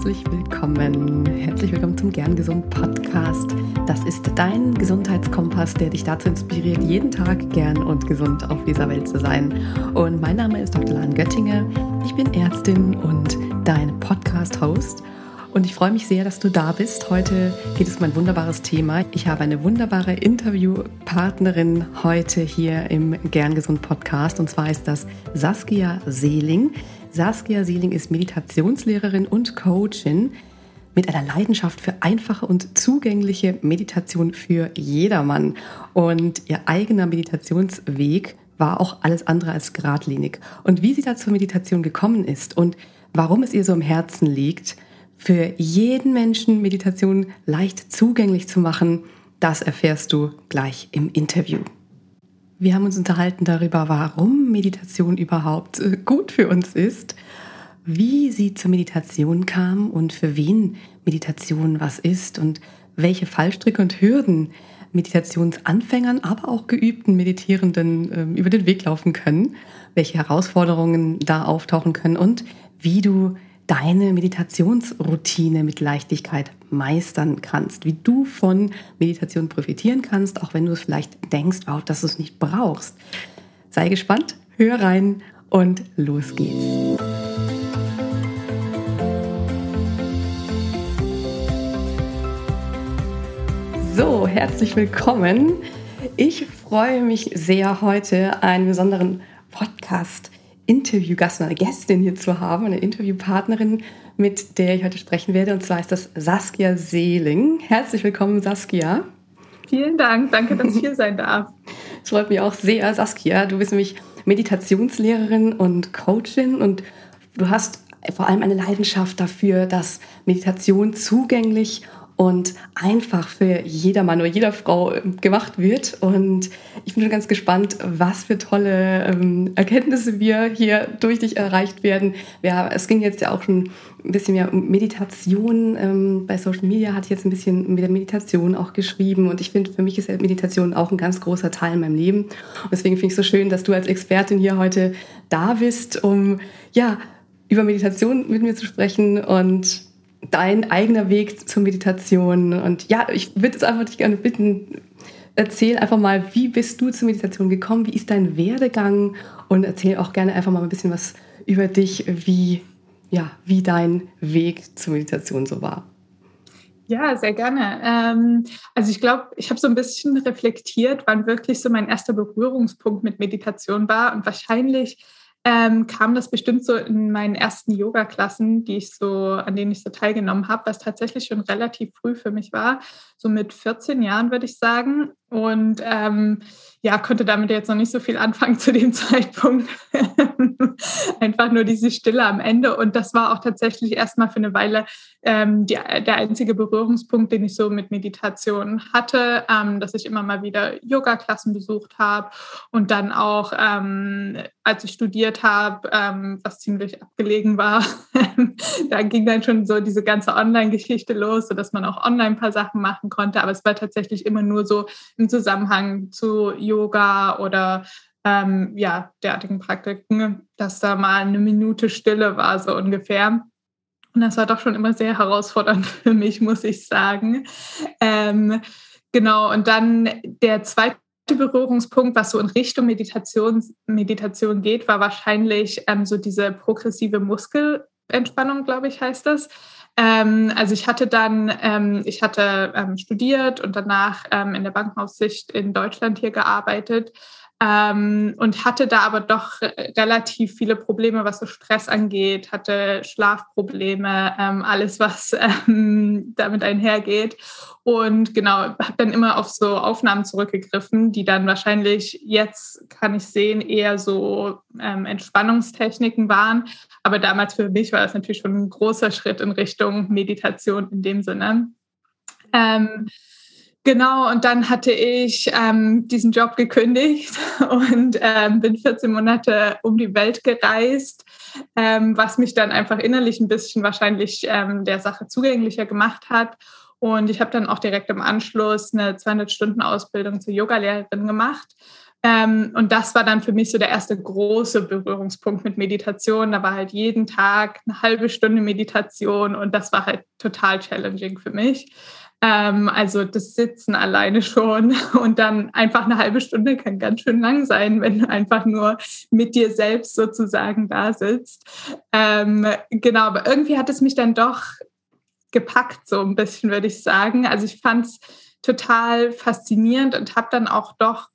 herzlich willkommen. Herzlich willkommen zum Gern Gesund Podcast. Das ist dein Gesundheitskompass, der dich dazu inspiriert, jeden Tag gern und gesund auf dieser Welt zu sein. Und mein Name ist Dr. Lahn Göttinger. Ich bin Ärztin und dein Podcast-Host. Und ich freue mich sehr, dass du da bist. Heute geht es um ein wunderbares Thema. Ich habe eine wunderbare Interviewpartnerin heute hier im Gern Gesund Podcast. Und zwar ist das Saskia Seeling. Saskia Seeling ist Meditationslehrerin und Coachin mit einer Leidenschaft für einfache und zugängliche Meditation für jedermann. Und ihr eigener Meditationsweg war auch alles andere als geradlinig. Und wie sie da zur Meditation gekommen ist und warum es ihr so im Herzen liegt, für jeden Menschen Meditation leicht zugänglich zu machen, das erfährst du gleich im Interview. Wir haben uns unterhalten darüber, warum Meditation überhaupt äh, gut für uns ist, wie sie zur Meditation kam und für wen Meditation was ist und welche Fallstricke und Hürden Meditationsanfängern, aber auch geübten Meditierenden ähm, über den Weg laufen können, welche Herausforderungen da auftauchen können und wie du deine Meditationsroutine mit Leichtigkeit meistern kannst, wie du von Meditation profitieren kannst, auch wenn du es vielleicht denkst, wow, dass du es nicht brauchst. Sei gespannt, hör rein und los geht's. So, herzlich willkommen. Ich freue mich sehr, heute einen besonderen Podcast Interviewgast, eine Gästin hier zu haben, eine Interviewpartnerin, mit der ich heute sprechen werde. Und zwar ist das Saskia Seeling. Herzlich willkommen, Saskia. Vielen Dank, danke, dass ich hier sein darf. Es freut mich auch sehr, Saskia. Du bist nämlich Meditationslehrerin und Coachin und du hast vor allem eine Leidenschaft dafür, dass Meditation zugänglich und einfach für jedermann oder jeder Frau ähm, gemacht wird. Und ich bin schon ganz gespannt, was für tolle ähm, Erkenntnisse wir hier durch dich erreicht werden. Ja, es ging jetzt ja auch schon ein bisschen mehr um Meditation. Ähm, bei Social Media ich jetzt ein bisschen mit der Meditation auch geschrieben. Und ich finde, für mich ist Meditation auch ein ganz großer Teil in meinem Leben. Und deswegen finde ich es so schön, dass du als Expertin hier heute da bist, um ja, über Meditation mit mir zu sprechen und dein eigener Weg zur Meditation. Und ja, ich würde es einfach dich gerne bitten, erzähl einfach mal, wie bist du zur Meditation gekommen? Wie ist dein Werdegang? Und erzähl auch gerne einfach mal ein bisschen was über dich, wie, ja, wie dein Weg zur Meditation so war. Ja, sehr gerne. Ähm, also ich glaube, ich habe so ein bisschen reflektiert, wann wirklich so mein erster Berührungspunkt mit Meditation war. Und wahrscheinlich ähm, kam das bestimmt so in meinen ersten Yoga-Klassen, die ich so, an denen ich so teilgenommen habe, was tatsächlich schon relativ früh für mich war, so mit 14 Jahren würde ich sagen. Und ähm, ja, konnte damit jetzt noch nicht so viel anfangen zu dem Zeitpunkt. Einfach nur diese Stille am Ende. Und das war auch tatsächlich erstmal für eine Weile ähm, die, der einzige Berührungspunkt, den ich so mit Meditation hatte, ähm, dass ich immer mal wieder Yoga-Klassen besucht habe und dann auch, ähm, als ich studiert habe, ähm, was ziemlich abgelegen war, da ging dann schon so diese ganze Online-Geschichte los, sodass man auch online ein paar Sachen machen konnte. Aber es war tatsächlich immer nur so im Zusammenhang zu Yoga oder ähm, ja, derartigen Praktiken, dass da mal eine Minute Stille war, so ungefähr. Und das war doch schon immer sehr herausfordernd für mich, muss ich sagen. Ähm, genau, und dann der zweite Berührungspunkt, was so in Richtung Meditation, Meditation geht, war wahrscheinlich ähm, so diese progressive Muskelentspannung, glaube ich, heißt das. Ähm, also ich hatte dann, ähm, ich hatte ähm, studiert und danach ähm, in der Bankenaufsicht in Deutschland hier gearbeitet ähm, und hatte da aber doch relativ viele Probleme, was so Stress angeht, hatte Schlafprobleme, ähm, alles, was ähm, damit einhergeht. Und genau, habe dann immer auf so Aufnahmen zurückgegriffen, die dann wahrscheinlich jetzt, kann ich sehen, eher so ähm, Entspannungstechniken waren. Aber damals für mich war das natürlich schon ein großer Schritt in Richtung Meditation in dem Sinne. Genau, und dann hatte ich ähm, diesen Job gekündigt und ähm, bin 14 Monate um die Welt gereist, ähm, was mich dann einfach innerlich ein bisschen wahrscheinlich ähm, der Sache zugänglicher gemacht hat. Und ich habe dann auch direkt im Anschluss eine 200-Stunden-Ausbildung zur Yogalehrerin gemacht, Ähm, und das war dann für mich so der erste große Berührungspunkt mit Meditation. Da war halt jeden Tag eine halbe Stunde Meditation und das war halt total challenging für mich. Ähm, also das Sitzen alleine schon und dann einfach eine halbe Stunde kann ganz schön lang sein, wenn du einfach nur mit dir selbst sozusagen da sitzt. Ähm, genau, aber irgendwie hat es mich dann doch gepackt, so ein bisschen, würde ich sagen. Also ich fand es total faszinierend und habe dann auch doch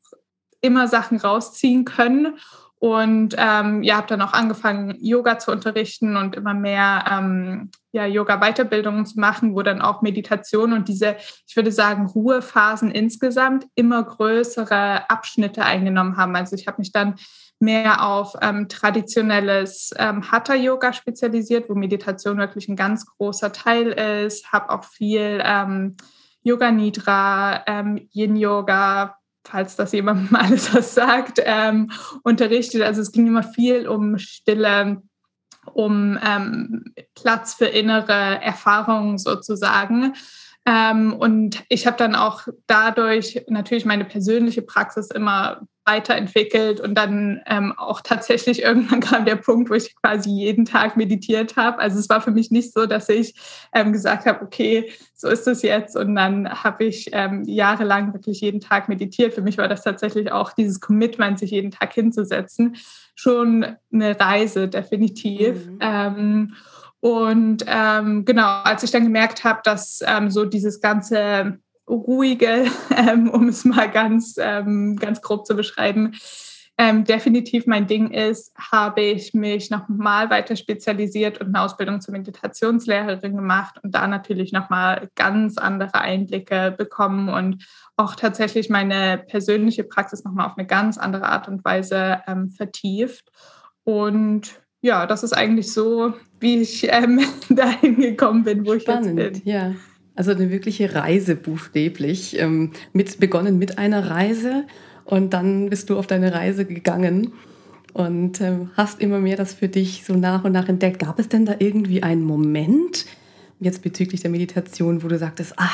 immer Sachen rausziehen können. Und ähm, ja, habe dann auch angefangen, Yoga zu unterrichten und immer mehr ähm, ja, Yoga-Weiterbildungen zu machen, wo dann auch Meditation und diese, ich würde sagen, Ruhephasen insgesamt immer größere Abschnitte eingenommen haben. Also ich habe mich dann mehr auf ähm, traditionelles ähm, Hatha-Yoga spezialisiert, wo Meditation wirklich ein ganz großer Teil ist. Habe auch viel ähm, Yoga Nidra, ähm, Yin Yoga, falls das jemand mal alles was sagt, ähm, unterrichtet. Also es ging immer viel um Stille, um ähm, Platz für innere Erfahrungen sozusagen. Ähm, und ich habe dann auch dadurch natürlich meine persönliche Praxis immer weiterentwickelt und dann ähm, auch tatsächlich irgendwann kam der Punkt, wo ich quasi jeden Tag meditiert habe. Also es war für mich nicht so, dass ich ähm, gesagt habe, okay, so ist es jetzt und dann habe ich ähm, jahrelang wirklich jeden Tag meditiert. Für mich war das tatsächlich auch dieses Commitment, sich jeden Tag hinzusetzen, schon eine Reise definitiv. Mhm. Ähm, und ähm, genau, als ich dann gemerkt habe, dass ähm, so dieses ganze ruhige, ähm, um es mal ganz, ähm, ganz grob zu beschreiben, ähm, definitiv mein Ding ist, habe ich mich nochmal weiter spezialisiert und eine Ausbildung zur Meditationslehrerin gemacht und da natürlich nochmal ganz andere Einblicke bekommen und auch tatsächlich meine persönliche Praxis nochmal auf eine ganz andere Art und Weise ähm, vertieft. Und ja, das ist eigentlich so, wie ich ähm, dahin gekommen bin, wo ich Spannend, jetzt bin. Ja. Also eine wirkliche Reise buchstäblich. Ähm, mit, begonnen mit einer Reise und dann bist du auf deine Reise gegangen und ähm, hast immer mehr das für dich so nach und nach entdeckt. Gab es denn da irgendwie einen Moment, jetzt bezüglich der Meditation, wo du sagtest, ah,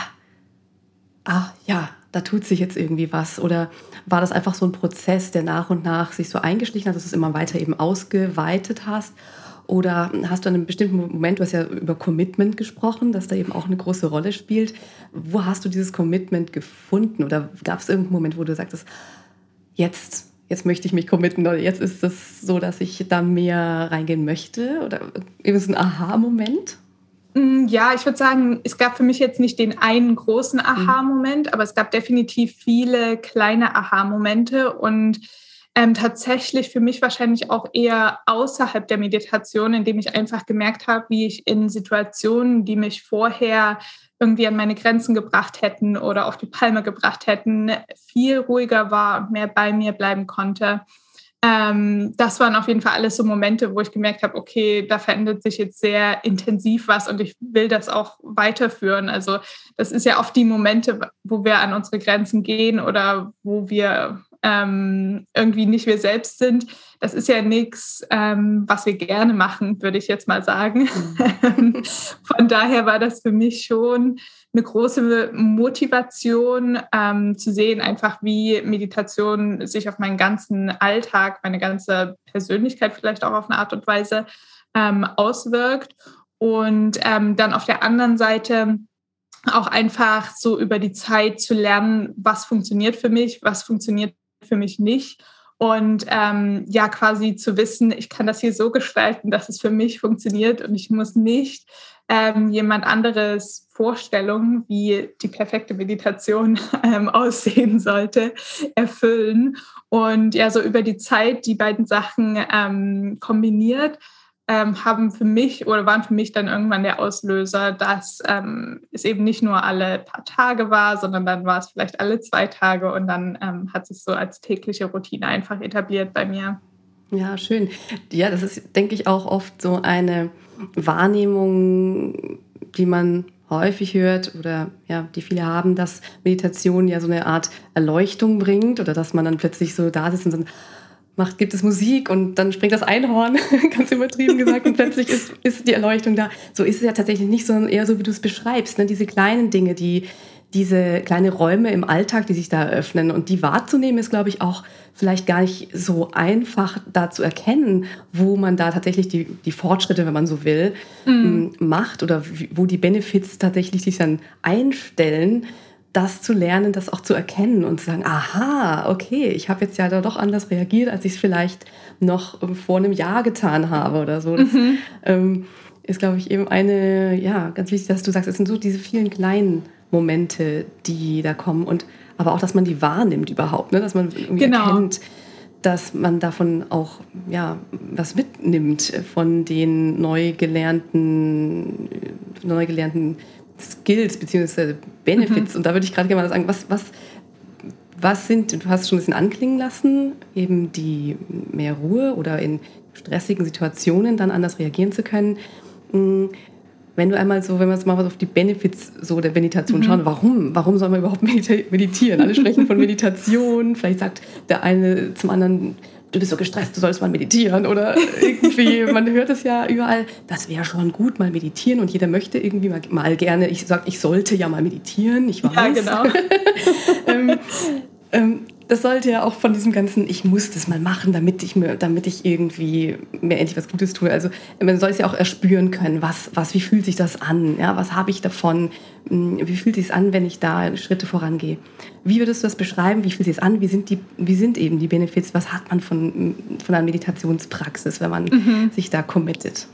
ah, ja, da tut sich jetzt irgendwie was? Oder war das einfach so ein Prozess, der nach und nach sich so eingeschlichen hat, dass du es immer weiter eben ausgeweitet hast? Oder hast du an einem bestimmten Moment, du hast ja über Commitment gesprochen, dass da eben auch eine große Rolle spielt. Wo hast du dieses Commitment gefunden? Oder gab es irgendeinen Moment, wo du sagtest, jetzt, jetzt möchte ich mich committen oder jetzt ist es so, dass ich da mehr reingehen möchte? Oder eben so ein Aha-Moment? Mm, ja, ich würde sagen, es gab für mich jetzt nicht den einen großen mhm. Aha-Moment, aber es gab definitiv viele kleine Aha-Momente und ähm, tatsächlich für mich wahrscheinlich auch eher außerhalb der Meditation, indem ich einfach gemerkt habe, wie ich in Situationen, die mich vorher irgendwie an meine Grenzen gebracht hätten oder auf die Palme gebracht hätten, viel ruhiger war und mehr bei mir bleiben konnte. Ähm, das waren auf jeden Fall alles so Momente, wo ich gemerkt habe, okay, da verändert sich jetzt sehr intensiv was und ich will das auch weiterführen. Also das ist ja oft die Momente, wo wir an unsere Grenzen gehen oder wo wir ähm, irgendwie nicht wir selbst sind, das ist ja nichts, ähm, was wir gerne machen, würde ich jetzt mal sagen. Mhm. Von daher war das für mich schon eine große Motivation ähm, zu sehen, einfach wie Meditation sich auf meinen ganzen Alltag, meine ganze Persönlichkeit vielleicht auch auf eine Art und Weise ähm, auswirkt. Und ähm, dann auf der anderen Seite auch einfach so über die Zeit zu lernen, was funktioniert für mich, was funktioniert für mich nicht. Und ähm, ja, quasi zu wissen, ich kann das hier so gestalten, dass es für mich funktioniert und ich muss nicht ähm, jemand anderes Vorstellungen, wie die perfekte Meditation ähm, aussehen sollte, erfüllen. Und ja, so über die Zeit die beiden Sachen ähm, kombiniert ähm, haben für mich oder waren für mich dann irgendwann der Auslöser, dass ähm, es eben nicht nur alle paar Tage war, sondern dann war es vielleicht alle zwei Tage und dann ähm, hat sich so als tägliche Routine einfach etabliert bei mir. Ja, schön. Ja, das ist, denke ich, auch oft so eine Wahrnehmung, die man häufig hört oder ja, die viele haben, dass Meditation ja so eine Art Erleuchtung bringt oder dass man dann plötzlich so da sitzt und dann macht, gibt es Musik und dann springt das Einhorn, ganz übertrieben gesagt, und plötzlich ist, ist die Erleuchtung da. So ist es ja tatsächlich nicht, sondern eher so, wie du es beschreibst. Ne? Diese kleinen Dinge, die, diese kleine Räume im Alltag, die sich da eröffnen und die wahrzunehmen, ist, glaube ich, auch vielleicht gar nicht so einfach da zu erkennen, wo man da tatsächlich die, die Fortschritte, wenn man so will, mhm. macht oder wo die Benefits tatsächlich sich dann einstellen das zu lernen, das auch zu erkennen und zu sagen, aha, okay, ich habe jetzt ja da doch anders reagiert, als ich es vielleicht noch vor einem Jahr getan habe oder so. Das mhm. ähm, ist, glaube ich, eben eine, ja, ganz wichtig, dass du sagst, es sind so diese vielen kleinen Momente, die da kommen und aber auch, dass man die wahrnimmt überhaupt, ne? dass man irgendwie genau. erkennt, dass man davon auch ja, was mitnimmt von den neu gelernten, neu gelernten Skills bzw. Benefits. Mhm. Und da würde ich gerade gerne mal sagen, was, was, was sind, du hast es schon ein bisschen anklingen lassen, eben die mehr Ruhe oder in stressigen Situationen dann anders reagieren zu können. Hm, wenn du einmal so, wenn wir jetzt mal auf die Benefits so der Meditation mhm. schauen, warum, warum soll man überhaupt meditieren? Alle sprechen von Meditation, vielleicht sagt der eine zum anderen, du bist so gestresst, du sollst mal meditieren oder irgendwie, man hört es ja überall, das wäre schon gut, mal meditieren und jeder möchte irgendwie mal, mal gerne, ich sage, ich sollte ja mal meditieren, ich weiß. Ja, genau. ähm, ähm, das sollte ja auch von diesem ganzen, ich muss das mal machen, damit ich mir, damit ich irgendwie mir endlich was Gutes tue. Also man soll es ja auch erspüren können, was, was, wie fühlt sich das an? Ja, was habe ich davon? Hm, wie fühlt sich es an, wenn ich da Schritte vorangehe? Wie würdest du das beschreiben? Wie fühlt sich es an? Wie sind, die, wie sind eben die Benefits? Was hat man von, von einer Meditationspraxis, wenn man mhm. sich da committet?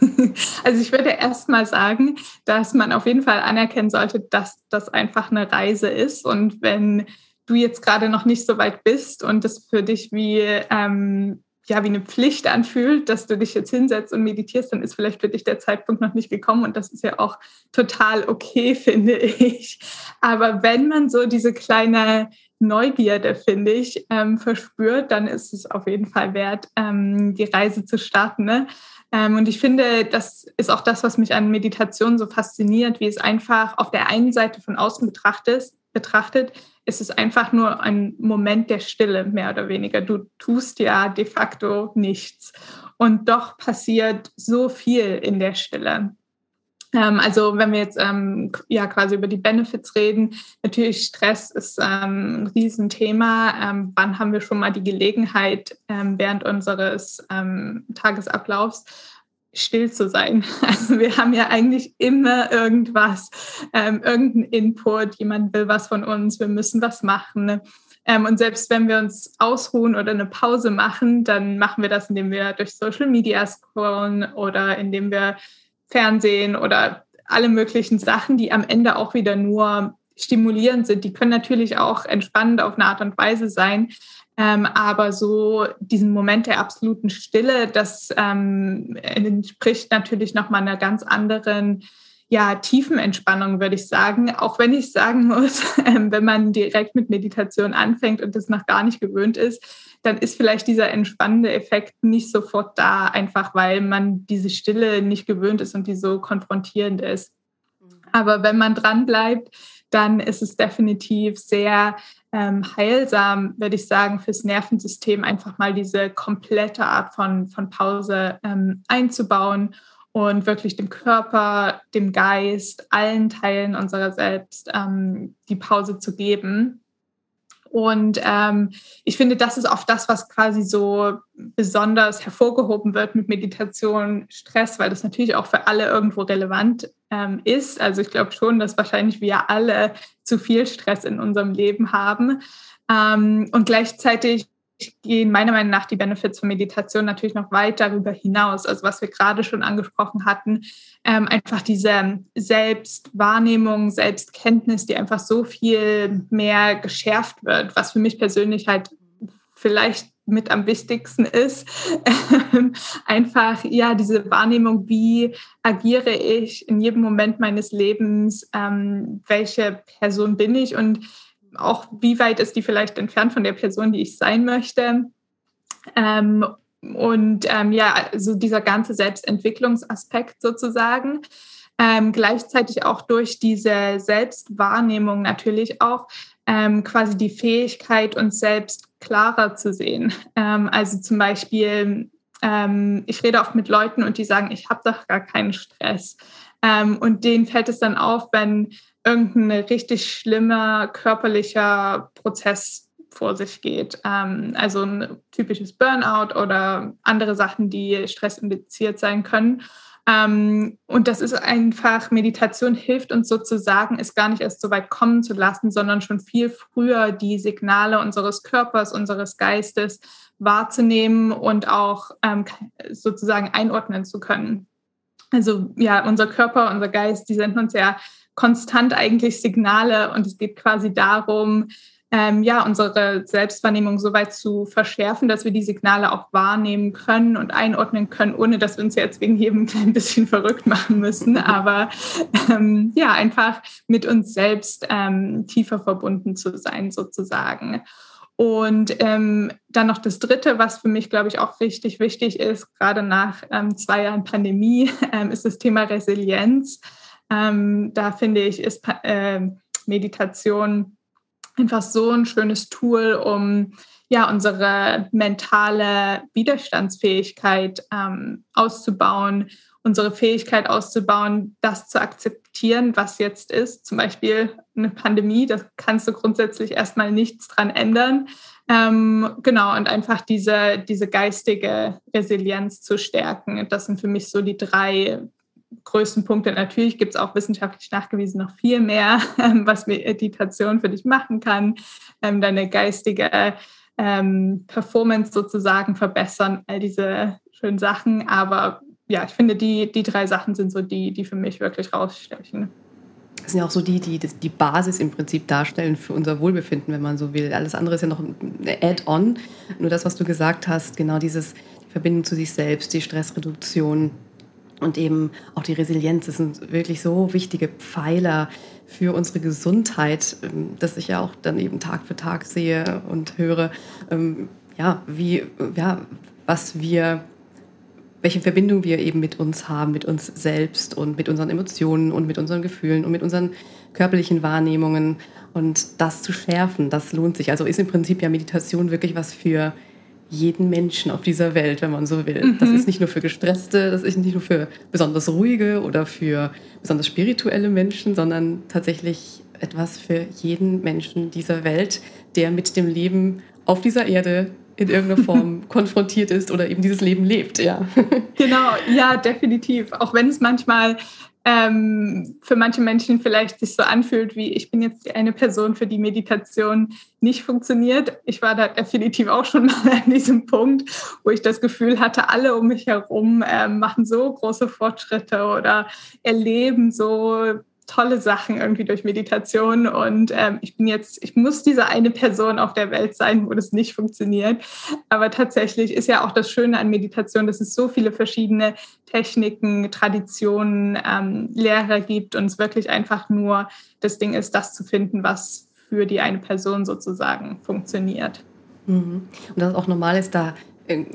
Also ich würde erst mal sagen, dass man auf jeden Fall anerkennen sollte, dass das einfach eine Reise ist. Und wenn du jetzt gerade noch nicht so weit bist und das für dich wie, ähm, ja, wie eine Pflicht anfühlt, dass du dich jetzt hinsetzt und meditierst, dann ist vielleicht für dich der Zeitpunkt noch nicht gekommen und das ist ja auch total okay, finde ich. Aber wenn man so diese kleine Neugierde, finde ich, ähm, verspürt, dann ist es auf jeden Fall wert, ähm, die Reise zu starten. Ne? Ähm, und ich finde, das ist auch das, was mich an Meditation so fasziniert, wie es einfach auf der einen Seite von außen betrachtet, betrachtet ist es einfach nur ein Moment der Stille, mehr oder weniger. Du tust ja de facto nichts. Und doch passiert so viel in der Stille. Ähm, also wenn wir jetzt ähm, ja quasi über die Benefits reden, natürlich Stress ist ähm, ein Riesenthema. Ähm, wann haben wir schon mal die Gelegenheit ähm, während unseres ähm, Tagesablaufs still zu sein. Also wir haben ja eigentlich immer irgendwas, ähm, irgendeinen Input, jemand will was von uns, wir müssen was machen. Ähm, und selbst wenn wir uns ausruhen oder eine Pause machen, dann machen wir das, indem wir durch Social Media scrollen oder indem wir Fernsehen oder alle möglichen Sachen, die am Ende auch wieder nur stimulierend sind. Die können natürlich auch entspannend auf eine Art und Weise sein, ähm, aber so diesen Moment der absoluten Stille, das ähm, entspricht natürlich nochmal einer ganz anderen ja, Tiefenentspannung, würde ich sagen. Auch wenn ich sagen muss, ähm, wenn man direkt mit Meditation anfängt und das noch gar nicht gewöhnt ist, dann ist vielleicht dieser entspannende Effekt nicht sofort da, einfach weil man diese Stille nicht gewöhnt ist und die so konfrontierend ist. Mhm. Aber wenn man dran bleibt, dann ist es definitiv sehr ähm, heilsam, würde ich sagen, fürs Nervensystem einfach mal diese komplette Art von, von Pause ähm, einzubauen und wirklich dem Körper, dem Geist, allen Teilen unserer selbst ähm, die Pause zu geben. Und ähm, ich finde, das ist auch das, was quasi so besonders hervorgehoben wird mit Meditation, Stress, weil das natürlich auch für alle irgendwo relevant ähm, ist. Also ich glaube schon, dass wahrscheinlich wir alle zu viel Stress in unserem Leben haben. Ähm, und gleichzeitig gehen meiner Meinung nach die Benefits von Meditation natürlich noch weit darüber hinaus. Also was wir gerade schon angesprochen hatten, ähm, einfach diese Selbstwahrnehmung, Selbstkenntnis, die einfach so viel mehr geschärft wird, was für mich persönlich halt vielleicht mit am wichtigsten ist. einfach, ja, diese Wahrnehmung, wie agiere ich in jedem Moment meines Lebens, ähm, welche Person bin ich und auch wie weit ist die vielleicht entfernt von der Person, die ich sein möchte. Ähm, und ähm, ja, also dieser ganze Selbstentwicklungsaspekt sozusagen. Ähm, gleichzeitig auch durch diese Selbstwahrnehmung natürlich auch ähm, quasi die Fähigkeit, uns selbst klarer zu sehen. Ähm, also zum Beispiel, ähm, ich rede oft mit Leuten und die sagen, ich habe doch gar keinen Stress. und denen fällt es dann auf, wenn irgendein richtig schlimmer körperlicher Prozess vor sich geht. Ähm, also ein typisches Burnout oder andere Sachen, die stressindiziert sein können. Ähm, und das ist einfach, Meditation hilft uns sozusagen, es gar nicht erst so weit kommen zu lassen, sondern schon viel früher die Signale unseres Körpers, unseres Geistes wahrzunehmen und auch ähm, sozusagen einordnen zu können. Also ja, unser Körper, unser Geist, die senden uns ja konstant eigentlich Signale und es geht quasi darum, ähm, ja, unsere Selbstwahrnehmung so weit zu verschärfen, dass wir die Signale auch wahrnehmen können und einordnen können, ohne dass wir uns jetzt wegen jedem ein bisschen verrückt machen müssen, aber ähm, ja, einfach mit uns selbst ähm, tiefer verbunden zu sein, sozusagen. Und ähm, dann noch das Dritte, was für mich, glaube ich, auch richtig wichtig ist, gerade nach ähm, zwei Jahren Pandemie, ähm, ist das Thema Resilienz. Ähm, da finde ich, ist äh, Meditation einfach so ein schönes Tool, um ja unsere mentale Widerstandsfähigkeit ähm, auszubauen, unsere Fähigkeit auszubauen, das zu akzeptieren, was jetzt ist. Zum Beispiel eine Pandemie, da kannst du grundsätzlich erstmal nichts dran ändern. Ähm, genau, und einfach diese, diese geistige Resilienz zu stärken. Das sind für mich so die drei größten Punkte. Natürlich gibt es auch wissenschaftlich nachgewiesen noch viel mehr, ähm, was Meditation für dich machen kann, ähm, deine geistige ähm, Performance sozusagen verbessern, all diese schönen Sachen. Aber ja, ich finde, die, die drei Sachen sind so die, die für mich wirklich rausstechen. Das sind ja auch so die, die die Basis im Prinzip darstellen für unser Wohlbefinden, wenn man so will. Alles andere ist ja noch ein Add-on. Nur das, was du gesagt hast, genau dieses die Verbindung zu sich selbst, die Stressreduktion, und eben auch die Resilienz, das sind wirklich so wichtige Pfeiler für unsere Gesundheit, ähm, dass ich ja auch dann eben Tag für Tag sehe und höre, ähm, ja, wie, ja, was wir, welche Verbindung wir eben mit uns haben, mit uns selbst und mit unseren Emotionen und mit unseren Gefühlen und mit unseren körperlichen Wahrnehmungen. Und das zu schärfen, das lohnt sich. Also ist im Prinzip ja Meditation wirklich was für jeden Menschen auf dieser Welt, wenn man so will. Mhm. Das ist nicht nur für Gestresste, das ist nicht nur für besonders ruhige oder für besonders spirituelle Menschen, sondern tatsächlich etwas für jeden Menschen dieser Welt, der mit dem Leben auf dieser Erde in irgendeiner Form konfrontiert ist oder eben dieses Leben lebt, ja. Genau, ja, definitiv. Auch wenn es manchmal ähm, für manche Menschen vielleicht sich so anfühlt, wie ich bin jetzt eine Person, für die Meditation nicht funktioniert. Ich war da definitiv auch schon mal an diesem Punkt, wo ich das Gefühl hatte, alle um mich herum äh, machen so große Fortschritte oder erleben so tolle Sachen irgendwie durch Meditation und ähm, ich bin jetzt, ich muss diese eine Person auf der Welt sein, wo das nicht funktioniert. Aber tatsächlich ist ja auch das Schöne an Meditation, dass es so viele verschiedene Techniken, Traditionen, ähm, Lehrer gibt und es wirklich einfach nur das Ding ist, das zu finden, was für die eine Person sozusagen funktioniert. Mhm. Und dass es auch normal ist, da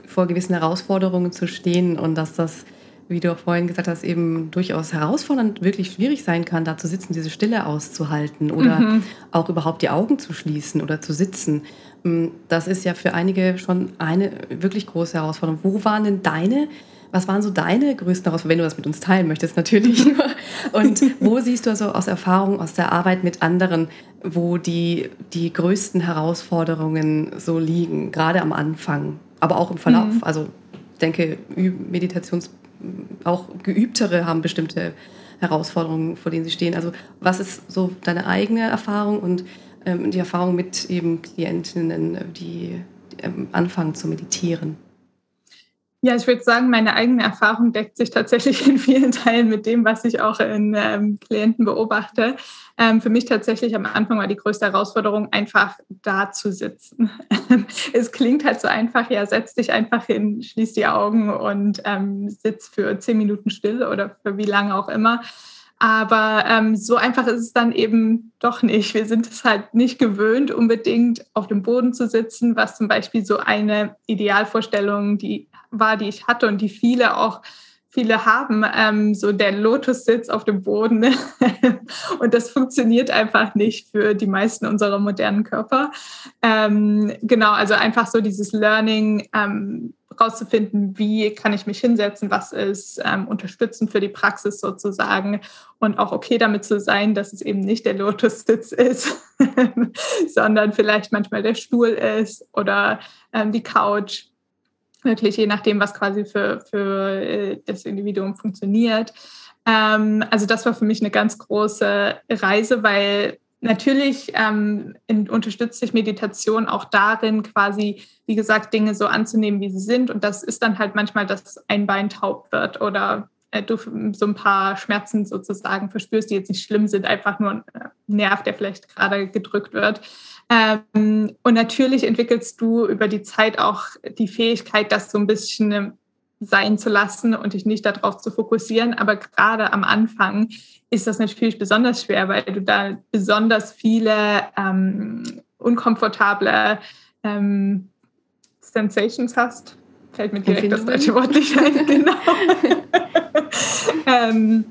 vor gewissen Herausforderungen zu stehen und dass das wie du auch vorhin gesagt hast, eben durchaus herausfordernd, wirklich schwierig sein kann, da zu sitzen, diese Stille auszuhalten oder mhm. auch überhaupt die Augen zu schließen oder zu sitzen. Mm, das ist ja für einige schon eine wirklich große Herausforderung. Wo waren denn deine, was waren so deine größten Herausforderungen, wenn du das mit uns teilen möchtest natürlich. Und wo siehst du also aus Erfahrung, aus der Arbeit mit anderen, wo die, die größten Herausforderungen so liegen, gerade am Anfang, aber auch im Verlauf? Mhm. Also ich denke, Meditations auch Geübtere haben bestimmte Herausforderungen, vor denen sie stehen. Also was ist so deine eigene Erfahrung und ähm, die Erfahrung mit eben Klientinnen, die, ähm, anfangen zu meditieren? Ja, ich würde sagen, meine eigene Erfahrung deckt sich tatsächlich in vielen Teilen mit dem, was ich auch in ähm, Klienten beobachte. Ähm, für mich tatsächlich am Anfang war die größte Herausforderung, einfach da zu sitzen. es klingt halt so einfach, ja, setz dich einfach hin, schließ die Augen und ähm, sitz für zehn Minuten still oder für wie lange auch immer. Aber ähm, so einfach ist es dann eben doch nicht. Wir sind es halt nicht gewöhnt, unbedingt auf dem Boden zu sitzen, was zum Beispiel so eine Idealvorstellung die war, die ich hatte und die viele auch viele haben, ähm, so der Lotussitz auf dem Boden. und das funktioniert einfach nicht für die meisten unserer modernen Körper. Ähm, genau, also einfach so dieses Learning, ähm, rauszufinden, wie kann ich mich hinsetzen, was ist ähm, unterstützend für die Praxis sozusagen und auch okay damit zu sein, dass es eben nicht der Lotus-Sitz ist, sondern vielleicht manchmal der Stuhl ist oder ähm, die Couch. Wirklich je nachdem, was quasi für, für äh, das Individuum funktioniert. Ähm, also das war für mich eine ganz große Reise, weil natürlich ähm, unterstützt sich Meditation auch darin, quasi, wie gesagt, Dinge so anzunehmen, wie sie sind. Und das ist dann halt manchmal, dass ein Bein taub wird oder äh, du so ein paar Schmerzen sozusagen verspürst, die jetzt nicht schlimm sind, einfach nur ein äh, Nerv, der vielleicht gerade gedrückt wird. Ähm, und natürlich entwickelst du über die Zeit auch die Fähigkeit, das so ein bisschen sein zu lassen und dich nicht darauf zu fokussieren. Aber gerade am Anfang ist das natürlich besonders schwer, weil du da besonders viele ähm, unkomfortable ähm, Sensations hast. Fällt mir direkt das deutsche Wort nicht ein, genau. ähm,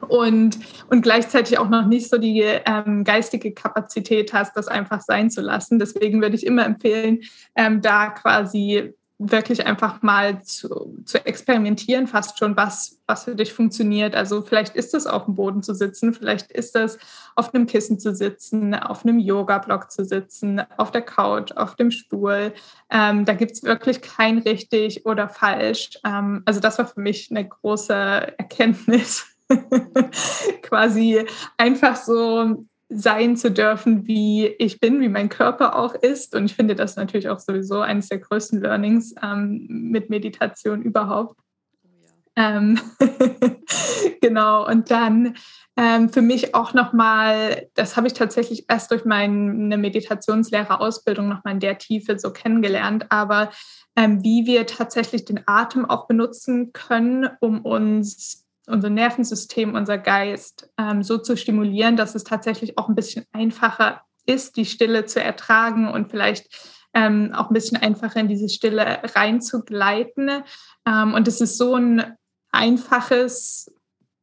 und, und gleichzeitig auch noch nicht so die ähm, geistige Kapazität hast, das einfach sein zu lassen. Deswegen würde ich immer empfehlen, ähm, da quasi wirklich einfach mal zu, zu experimentieren, fast schon, was, was für dich funktioniert. Also vielleicht ist es auf dem Boden zu sitzen, vielleicht ist es auf einem Kissen zu sitzen, auf einem Yoga-Block zu sitzen, auf der Couch, auf dem Stuhl. Ähm, da gibt es wirklich kein richtig oder falsch. Ähm, also das war für mich eine große Erkenntnis. Quasi einfach so sein zu dürfen, wie ich bin, wie mein Körper auch ist. Und ich finde das natürlich auch sowieso eines der größten Learnings ähm, mit Meditation überhaupt. Oh ähm, genau, und dann ähm, für mich auch nochmal, das habe ich tatsächlich erst durch meine Meditationslehrerausbildung nochmal in der Tiefe so kennengelernt, aber ähm, wie wir tatsächlich den Atem auch benutzen können, um uns unser Nervensystem, unser Geist ähm, so zu stimulieren, dass es tatsächlich auch ein bisschen einfacher ist, die Stille zu ertragen und vielleicht ähm, auch ein bisschen einfacher in diese Stille reinzugleiten. Ähm, und es ist so ein einfaches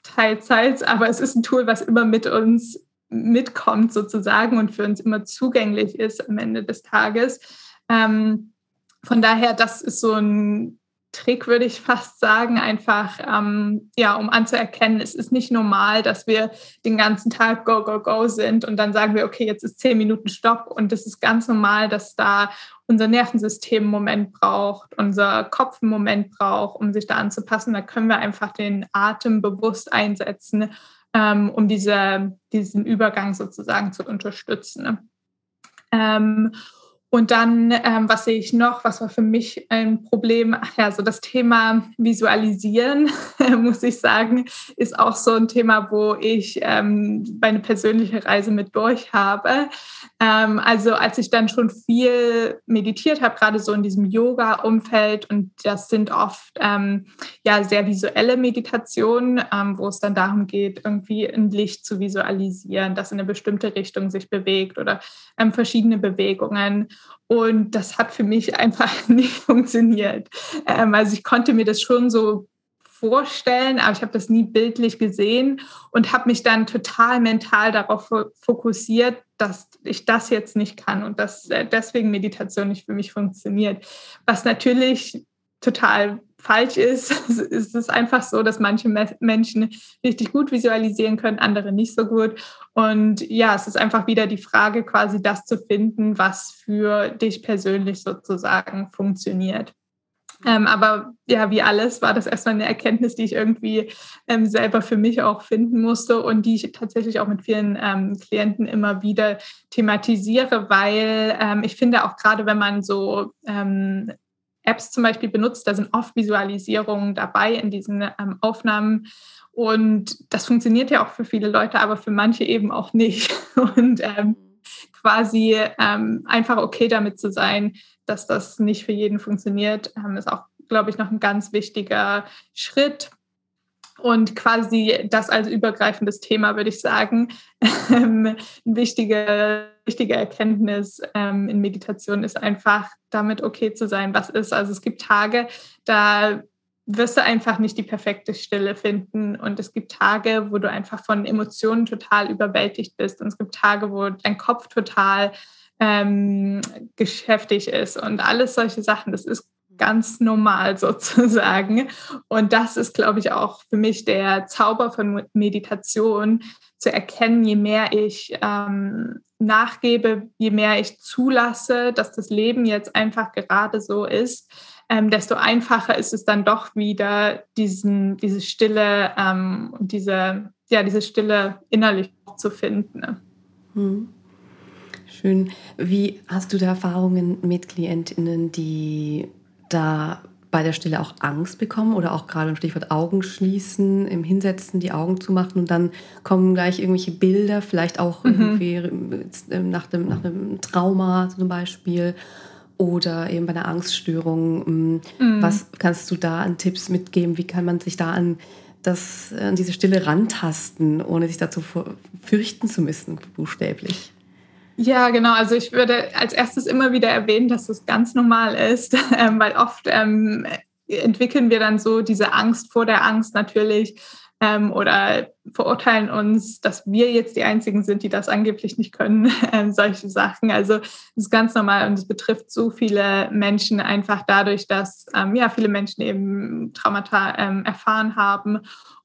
Teilzeit, aber es ist ein Tool, was immer mit uns mitkommt sozusagen und für uns immer zugänglich ist am Ende des Tages. Ähm, von daher, das ist so ein Trick, würde ich fast sagen, einfach ähm, ja, um anzuerkennen, es ist nicht normal, dass wir den ganzen Tag go, go, go sind und dann sagen wir, okay, jetzt ist zehn Minuten Stopp und es ist ganz normal, dass da unser Nervensystem einen Moment braucht, unser Kopf einen Moment braucht, um sich da anzupassen. Da können wir einfach den Atem bewusst einsetzen, ähm, um diese, diesen Übergang sozusagen zu unterstützen. Ähm, und dann, ähm, was sehe ich noch? Was war für mich ein Problem? Ach ja, so das Thema Visualisieren, muss ich sagen, ist auch so ein Thema, wo ich ähm, meine persönliche Reise mit durch habe. Ähm, also als ich dann schon viel meditiert habe, gerade so in diesem Yoga-Umfeld, und das sind oft ähm, ja sehr visuelle Meditationen, ähm, wo es dann darum geht, irgendwie ein Licht zu visualisieren, das in eine bestimmte Richtung sich bewegt oder ähm, verschiedene Bewegungen. Und das hat für mich einfach nicht funktioniert. Ähm, also ich konnte mir das schon so vorstellen, aber ich habe das nie bildlich gesehen und habe mich dann total mental darauf fokussiert, dass ich das jetzt nicht kann und dass äh, deswegen Meditation nicht für mich funktioniert. Was natürlich total falsch ist. Es ist einfach so, dass manche Menschen richtig gut visualisieren können, andere nicht so gut. Und ja, es ist einfach wieder die Frage, quasi das zu finden, was für dich persönlich sozusagen funktioniert. Ähm, aber ja, wie alles war das erstmal eine Erkenntnis, die ich irgendwie ähm, selber für mich auch finden musste und die ich tatsächlich auch mit vielen ähm, Klienten immer wieder thematisiere, weil ähm, ich finde auch gerade, wenn man so ähm, Apps zum Beispiel benutzt, da sind oft Visualisierungen dabei in diesen ähm, Aufnahmen. Und das funktioniert ja auch für viele Leute, aber für manche eben auch nicht. Und ähm, quasi ähm, einfach okay damit zu sein, dass das nicht für jeden funktioniert, ähm, ist auch, glaube ich, noch ein ganz wichtiger Schritt. Und quasi das als übergreifendes Thema, würde ich sagen, ähm, eine wichtige, Erkenntnis ähm, in Meditation ist einfach, damit okay zu sein, was ist. Also es gibt Tage, da wirst du einfach nicht die perfekte Stille finden. Und es gibt Tage, wo du einfach von Emotionen total überwältigt bist. Und es gibt Tage, wo dein Kopf total ähm, geschäftig ist. Und alles solche Sachen, das ist ganz normal sozusagen. Und das ist, glaube ich, auch für mich der Zauber von Meditation, zu erkennen, je mehr ich ähm, nachgebe, je mehr ich zulasse, dass das Leben jetzt einfach gerade so ist, ähm, desto einfacher ist es dann doch wieder, diesen, diese Stille ähm, und diese, ja, diese Stille innerlich zu finden. Ne? Hm. Schön. Wie hast du da Erfahrungen mit KlientInnen, die da bei der Stille auch Angst bekommen oder auch gerade im Stichwort Augen schließen, im Hinsetzen die Augen zu machen und dann kommen gleich irgendwelche Bilder, vielleicht auch mhm. irgendwie ähm, nach dem, nach einem Trauma zum Beispiel oder eben bei einer Angststörung. Mm, mhm. Was kannst du da an Tipps mitgeben? Wie kann man sich da an, das, an diese Stille rantasten, ohne sich dazu fürchten zu müssen, buchstäblich? Ja, genau. Also ich würde als erstes immer wieder erwähnen, dass das ganz normal ist, ähm, weil oft ähm, entwickeln wir dann so diese Angst vor der Angst natürlich ähm, oder verurteilen uns, dass wir jetzt die Einzigen sind, die das angeblich nicht können, ähm, solche Sachen. Also es ist ganz normal und es betrifft so viele Menschen einfach dadurch, dass ähm, ja viele Menschen eben Traumata ähm, erfahren haben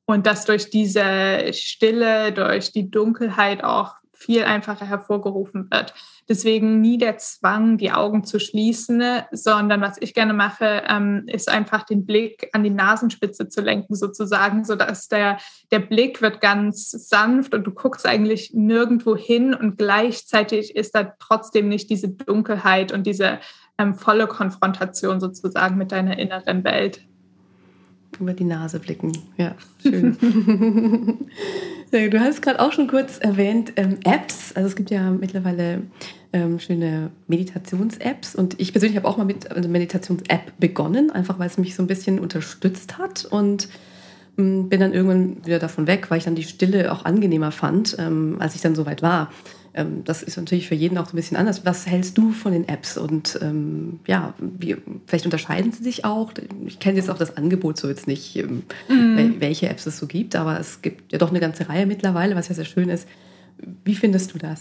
und dass durch diese Stille, durch die Dunkelheit auch viel einfacher hervorgerufen wird. Deswegen nie der Zwang, die Augen zu schließen, sondern was ich gerne mache, ähm, ist einfach den Blick an die Nasenspitze zu lenken, sozusagen, sodass der, der Blick wird ganz sanft und du guckst eigentlich nirgendwo hin und gleichzeitig ist da trotzdem nicht diese Dunkelheit und diese ähm, volle Konfrontation sozusagen mit deiner inneren Welt über die Nase blicken. Ja, schön. du hast gerade auch schon kurz erwähnt, ähm, Apps. Also es gibt ja mittlerweile ähm, schöne Meditations-Apps und ich persönlich habe auch mal mit einer Meditations-App begonnen, einfach weil es mich so ein bisschen unterstützt hat und ähm, bin dann irgendwann wieder davon weg, weil ich dann die Stille auch angenehmer fand, ähm, als ich dann soweit war ähm, das ist natürlich für jeden auch so ein bisschen anders. Was hältst du von den Apps? Und ähm, ja, wie, vielleicht unterscheiden sie sich auch. Ich kenne jetzt auch das Angebot so jetzt nicht, ähm, mhm. welche Apps es so gibt, aber es gibt ja doch eine ganze Reihe mittlerweile, was ja sehr schön ist. Wie findest du das?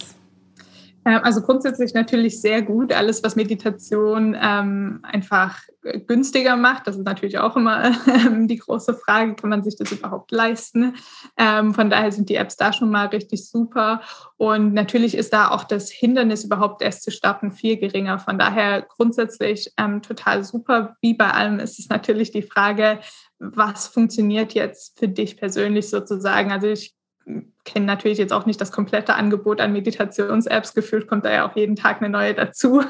Ähm, also grundsätzlich natürlich sehr gut. Alles, was Meditation ähm, einfach günstiger macht, das ist natürlich auch immer ähm, die große Frage, kann man sich das überhaupt leisten? Ähm, von daher sind die Apps da schon mal richtig super. Und natürlich ist da auch das Hindernis überhaupt erst zu starten viel geringer. Von daher grundsätzlich ähm, total super. Wie bei allem ist es natürlich die Frage, was funktioniert jetzt für dich persönlich sozusagen? Also ich kenne natürlich jetzt auch nicht das komplette Angebot an Meditations-Apps. Gefühlt kommt da ja auch jeden Tag eine neue dazu.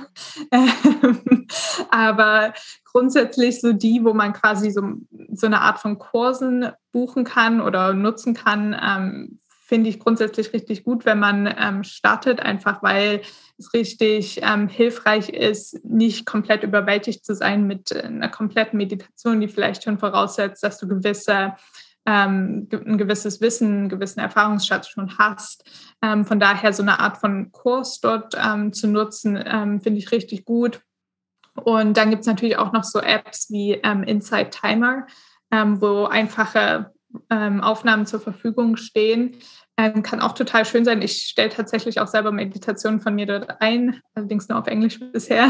Aber grundsätzlich so die, wo man quasi so, so eine Art von Kursen buchen kann oder nutzen kann, ähm, finde ich grundsätzlich richtig gut, wenn man ähm, startet, einfach weil es richtig ähm, hilfreich ist, nicht komplett überwältigt zu sein mit einer kompletten Meditation, die vielleicht schon voraussetzt, dass du gewisse ähm, ein gewisses Wissen, einen gewissen Erfahrungsschatz schon hast. Ähm, von daher so eine Art von Kurs dort ähm, zu nutzen, ähm, finde ich richtig gut. Und dann gibt es natürlich auch noch so Apps wie ähm, Inside Timer, ähm, wo einfache Aufnahmen zur Verfügung stehen, ähm, kann auch total schön sein. Ich stelle tatsächlich auch selber Meditationen von mir dort ein, allerdings nur auf Englisch bisher.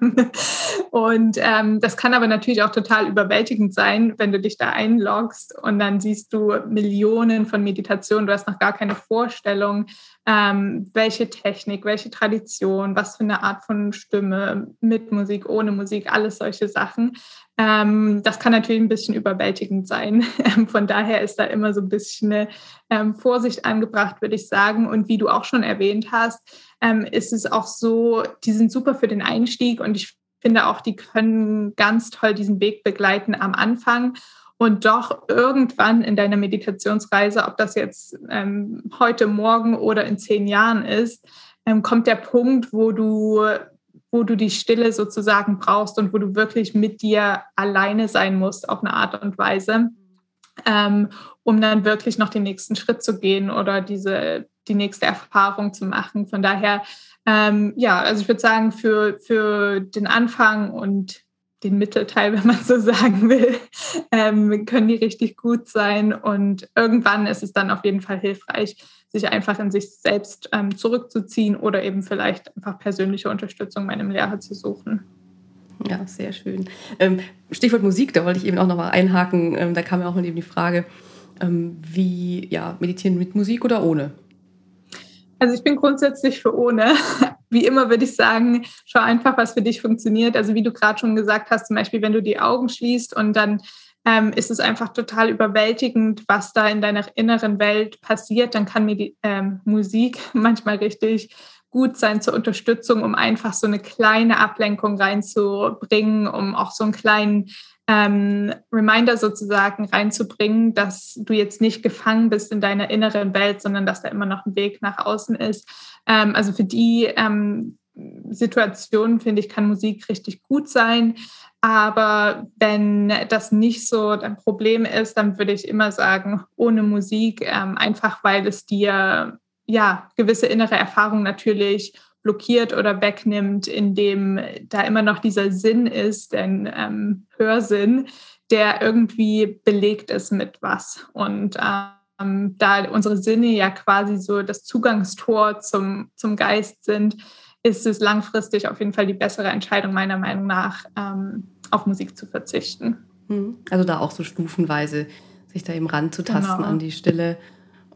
und ähm, das kann aber natürlich auch total überwältigend sein, wenn du dich da einloggst und dann siehst du Millionen von Meditationen. Du hast noch gar keine Vorstellung, ähm, welche Technik, welche Tradition, was für eine Art von Stimme, mit Musik, ohne Musik, alles solche Sachen. Ähm, das kann natürlich ein bisschen überwältigend sein. Von daher ist da immer so ein bisschen eine ähm, Vorsicht angebracht, würde ich sagen. Und wie du auch schon erwähnt hast, ähm, ist es auch so, die sind super für den Einstieg und ich finde auch, die können ganz toll diesen Weg begleiten am Anfang. Und doch irgendwann in deiner Meditationsreise, ob das jetzt ähm, heute, morgen oder in zehn Jahren ist, ähm, kommt der Punkt, wo du wo du die Stille sozusagen brauchst und wo du wirklich mit dir alleine sein musst auf eine Art und Weise, ähm, um dann wirklich noch den nächsten Schritt zu gehen oder diese, die nächste Erfahrung zu machen. Von daher, ähm, ja, also ich würde sagen, für, für den Anfang und den Mittelteil, wenn man so sagen will, ähm, können die richtig gut sein. Und irgendwann ist es dann auf jeden Fall hilfreich, sich einfach in sich selbst ähm, zurückzuziehen oder eben vielleicht einfach persönliche Unterstützung bei einem Lehrer zu suchen. Ja, sehr schön. Ähm, Stichwort Musik, da wollte ich eben auch nochmal einhaken. Ähm, da kam ja auch eben die Frage, ähm, wie ja, meditieren mit Musik oder ohne? Also ich bin grundsätzlich für ohne. Wie immer würde ich sagen, schau einfach, was für dich funktioniert. Also wie du gerade schon gesagt hast, zum Beispiel, wenn du die Augen schließt und dann ähm, ist es einfach total überwältigend, was da in deiner inneren Welt passiert, dann kann mir die ähm, Musik manchmal richtig gut sein zur Unterstützung, um einfach so eine kleine Ablenkung reinzubringen, um auch so einen kleinen ähm, Reminder sozusagen reinzubringen, dass du jetzt nicht gefangen bist in deiner inneren Welt, sondern dass da immer noch ein Weg nach außen ist. Ähm, also für die ähm, Situation, finde ich, kann Musik richtig gut sein. Aber wenn das nicht so dein Problem ist, dann würde ich immer sagen, ohne Musik, ähm, einfach weil es dir ja gewisse innere Erfahrungen natürlich blockiert oder wegnimmt, indem da immer noch dieser Sinn ist, ein ähm, Hörsinn, der irgendwie belegt ist mit was. Und ähm, da unsere Sinne ja quasi so das Zugangstor zum, zum Geist sind, ist es langfristig auf jeden Fall die bessere Entscheidung meiner Meinung nach, ähm, auf Musik zu verzichten. Hm. Also da auch so stufenweise sich da eben ranzutasten genau. an die Stille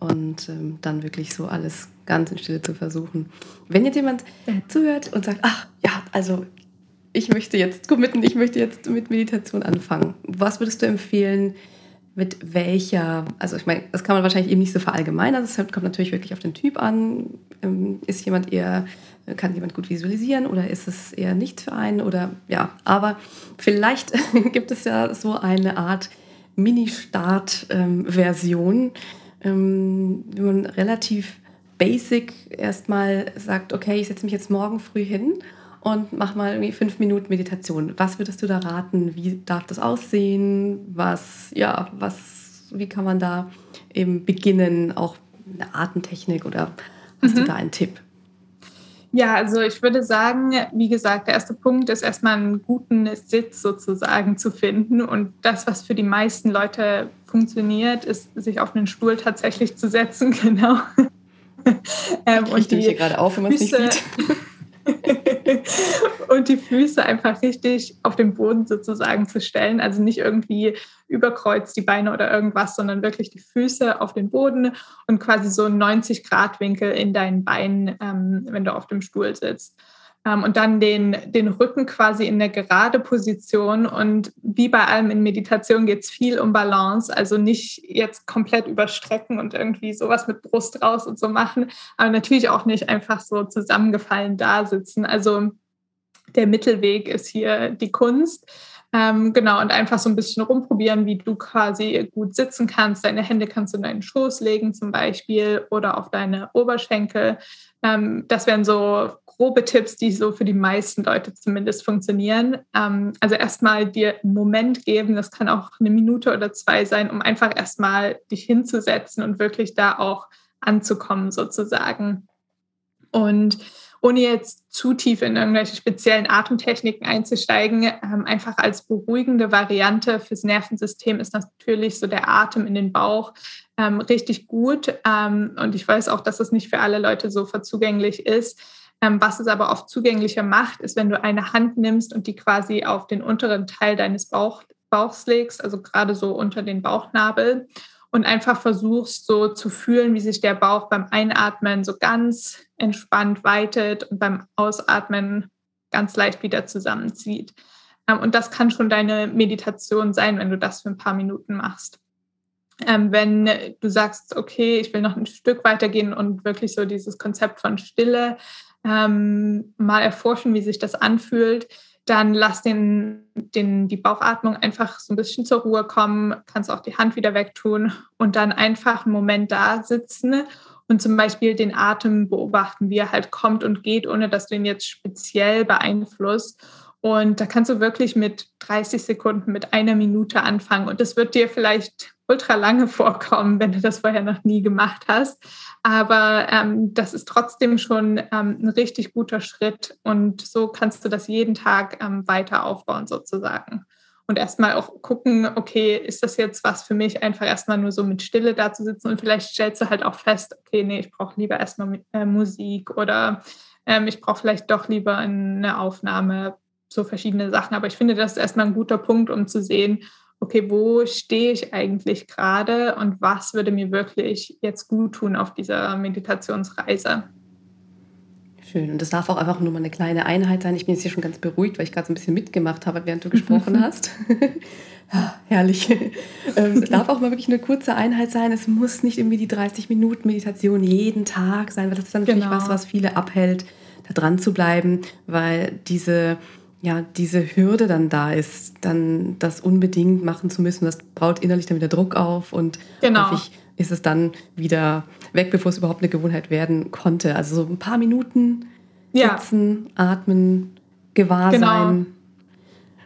und ähm, dann wirklich so alles ganz in Stille zu versuchen. Wenn jetzt jemand zuhört und sagt, ach ja, also ich möchte jetzt committen, ich möchte jetzt mit Meditation anfangen, was würdest du empfehlen? Mit welcher, also ich meine, das kann man wahrscheinlich eben nicht so verallgemeinern, das kommt natürlich wirklich auf den Typ an. Ähm, ist jemand eher, kann jemand gut visualisieren oder ist es eher nicht für einen oder ja, aber vielleicht gibt es ja so eine Art Mini-Start-Version, ähm, wie man relativ basic erstmal sagt, okay, ich setze mich jetzt morgen früh hin und mach mal irgendwie fünf Minuten Meditation. Was würdest du da raten? Wie darf das aussehen? Was, ja, was, wie kann man da eben beginnen? Auch eine Atemtechnik oder hast mhm. du da einen Tipp? Ja, also ich würde sagen, wie gesagt, der erste Punkt ist erstmal einen guten Sitz sozusagen zu finden. Und das, was für die meisten Leute funktioniert, ist, sich auf einen Stuhl tatsächlich zu setzen, genau. ähm, und die hier gerade auf, wenn man es nicht sieht. und die Füße einfach richtig auf den Boden sozusagen zu stellen. Also nicht irgendwie überkreuzt die Beine oder irgendwas, sondern wirklich die Füße auf den Boden und quasi so 90 Grad Winkel in deinen Beinen, ähm, wenn du auf dem Stuhl sitzt. Ähm, und dann den, den Rücken quasi in eine gerade Position. Und wie bei allem in Meditation geht es viel um Balance, also nicht jetzt komplett überstrecken und irgendwie sowas mit Brust raus und so machen, aber natürlich auch nicht einfach so zusammengefallen da sitzen. Also der Mittelweg ist hier die Kunst. Ähm, genau, und einfach so ein bisschen rumprobieren, wie du quasi gut sitzen kannst. Deine Hände kannst du in deinen Schoß legen zum Beispiel oder auf deine Oberschenkel. Ähm, das wären so grobe Tipps, die so für die meisten Leute zumindest funktionieren. Ähm, also erstmal dir einen Moment geben, das kann auch eine Minute oder zwei sein, um einfach erstmal dich hinzusetzen und wirklich da auch anzukommen sozusagen. Und ohne jetzt zu tief in irgendwelche speziellen Atemtechniken einzusteigen, ähm, einfach als beruhigende Variante fürs Nervensystem ist natürlich so der Atem in den Bauch ähm, richtig gut. Ähm, und ich weiß auch, dass das nicht für alle Leute so zugänglich ist. Was es aber oft zugänglicher macht, ist, wenn du eine Hand nimmst und die quasi auf den unteren Teil deines Bauch, Bauchs legst, also gerade so unter den Bauchnabel und einfach versuchst so zu fühlen, wie sich der Bauch beim Einatmen so ganz entspannt weitet und beim Ausatmen ganz leicht wieder zusammenzieht. Ähm, und das kann schon deine Meditation sein, wenn du das für ein paar Minuten machst. Ähm, wenn du sagst, okay, ich will noch ein Stück weitergehen und wirklich so dieses Konzept von Stille ähm, mal erforschen, wie sich das anfühlt, dann lass den, den, die Bauchatmung einfach so ein bisschen zur Ruhe kommen, kannst auch die Hand wieder wegtun und dann einfach einen Moment da sitzen und zum Beispiel den Atem beobachten, wie er halt kommt und geht, ohne dass du ihn jetzt speziell beeinflusst. Und da kannst du wirklich mit 30 Sekunden, mit einer Minute anfangen. Und das wird dir vielleicht ultra lange vorkommen, wenn du das vorher noch nie gemacht hast. Aber ähm, das ist trotzdem schon ähm, ein richtig guter Schritt und so kannst du das jeden Tag ähm, weiter aufbauen sozusagen. Und erstmal auch gucken, okay, ist das jetzt was für mich, einfach erstmal nur so mit Stille da zu sitzen und vielleicht stellst du halt auch fest, okay, nee, ich brauche lieber erstmal äh, Musik oder ähm, ich brauche vielleicht doch lieber eine Aufnahme so verschiedene Sachen. Aber ich finde, das ist erstmal ein guter Punkt, um zu sehen, okay, wo stehe ich eigentlich gerade und was würde mir wirklich jetzt gut tun auf dieser Meditationsreise. Schön. Und das darf auch einfach nur mal eine kleine Einheit sein. Ich bin jetzt hier schon ganz beruhigt, weil ich gerade so ein bisschen mitgemacht habe, während du gesprochen hast. ja, herrlich. Ähm, es darf auch mal wirklich eine kurze Einheit sein. Es muss nicht irgendwie die 30 Minuten Meditation jeden Tag sein, weil das ist dann genau. was, was viele abhält, da dran zu bleiben, weil diese ja, diese Hürde dann da ist, dann das unbedingt machen zu müssen, das baut innerlich dann wieder Druck auf und genau. häufig ist es dann wieder weg, bevor es überhaupt eine Gewohnheit werden konnte. Also so ein paar Minuten sitzen, ja. atmen, gewahr genau. sein.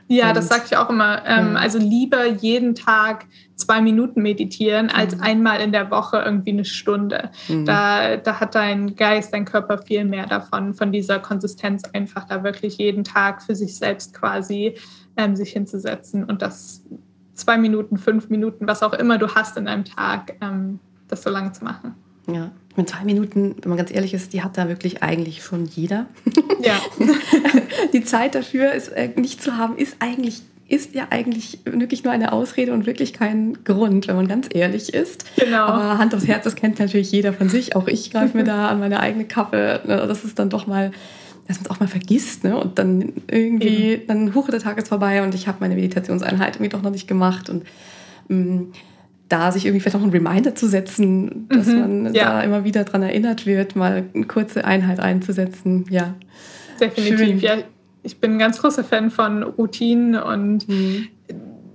Ja, das sage ich auch immer. Ähm, ja. Also lieber jeden Tag zwei Minuten meditieren, als mhm. einmal in der Woche irgendwie eine Stunde. Mhm. Da, da hat dein Geist, dein Körper viel mehr davon, von dieser Konsistenz einfach da wirklich jeden Tag für sich selbst quasi ähm, sich hinzusetzen und das zwei Minuten, fünf Minuten, was auch immer du hast in einem Tag, ähm, das so lange zu machen. Ja, mit zwei Minuten, wenn man ganz ehrlich ist, die hat da wirklich eigentlich schon jeder. Ja. die Zeit dafür ist äh, nicht zu haben, ist eigentlich ist ja eigentlich wirklich nur eine Ausrede und wirklich kein Grund, wenn man ganz ehrlich ist. Genau. Aber Hand aufs Herz, das kennt natürlich jeder von sich. Auch ich greife mir da an meine eigene Kappe. Das ist dann doch mal, dass man es auch mal vergisst. Ne? Und dann irgendwie, Eben. dann huche der Tag ist vorbei und ich habe meine Meditationseinheit irgendwie doch noch nicht gemacht. Und mh, mm, da sich irgendwie vielleicht auch einen Reminder zu setzen, dass mhm, man ja. da immer wieder daran erinnert wird, mal eine kurze Einheit einzusetzen. Ja. Definitiv. Schön. Ja, ich bin ein ganz großer Fan von Routinen und mhm.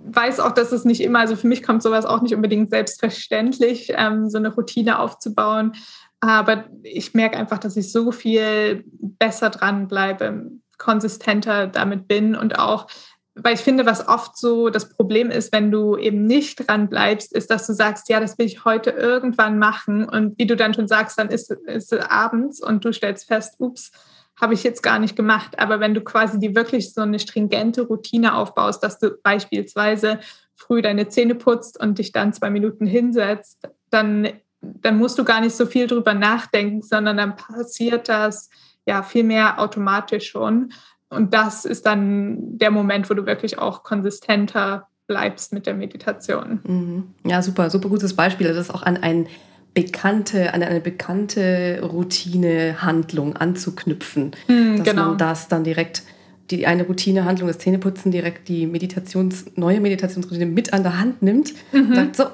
weiß auch, dass es nicht immer, also für mich kommt sowas auch nicht unbedingt selbstverständlich, ähm, so eine Routine aufzubauen. Aber ich merke einfach, dass ich so viel besser dranbleibe, konsistenter damit bin und auch weil ich finde, was oft so das Problem ist, wenn du eben nicht dran bleibst, ist, dass du sagst, ja, das will ich heute irgendwann machen. Und wie du dann schon sagst, dann ist, es abends und du stellst fest, ups, habe ich jetzt gar nicht gemacht. Aber wenn du quasi die wirklich so eine stringente Routine aufbaust, dass du beispielsweise früh deine Zähne putzt und dich dann zwei Minuten hinsetzt, dann, dann musst du gar nicht so viel drüber nachdenken, sondern dann passiert das ja viel mehr automatisch schon. Und das ist dann der Moment, wo du wirklich auch konsistenter bleibst mit der Meditation. Mhm. Ja, super, super gutes Beispiel. Das ist auch an ein bekannte, an eine bekannte Routine, Handlung anzuknüpfen. Mhm, dass genau. man das dann direkt, die eine Routine, Handlung, das Zähneputzen, direkt die Meditations, neue Meditationsroutine mit an der Hand nimmt mhm. und sagt, so,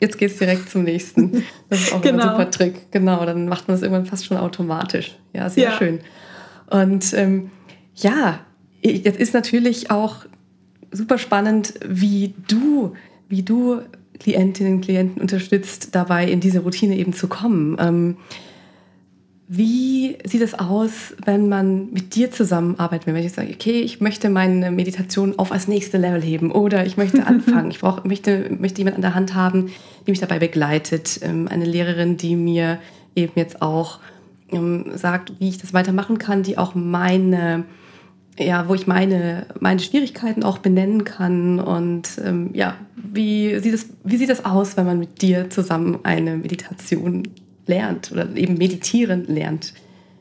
jetzt geht es direkt zum nächsten. Das ist auch genau. ein super Trick. Genau, dann macht man das irgendwann fast schon automatisch. Ja, sehr ja. schön. Und ähm, ja, jetzt ist natürlich auch super spannend, wie du, wie du Klientinnen und Klienten unterstützt, dabei in diese Routine eben zu kommen. Ähm, wie sieht es aus, wenn man mit dir zusammenarbeitet? Wenn ich sage, okay, ich möchte meine Meditation auf als nächste Level heben oder ich möchte anfangen, ich brauche, möchte, möchte jemand an der Hand haben, die mich dabei begleitet, ähm, eine Lehrerin, die mir eben jetzt auch ähm, sagt, wie ich das weitermachen kann, die auch meine ja, wo ich meine, meine Schwierigkeiten auch benennen kann. Und ähm, ja, wie sieht, es, wie sieht das aus, wenn man mit dir zusammen eine Meditation lernt oder eben meditieren lernt?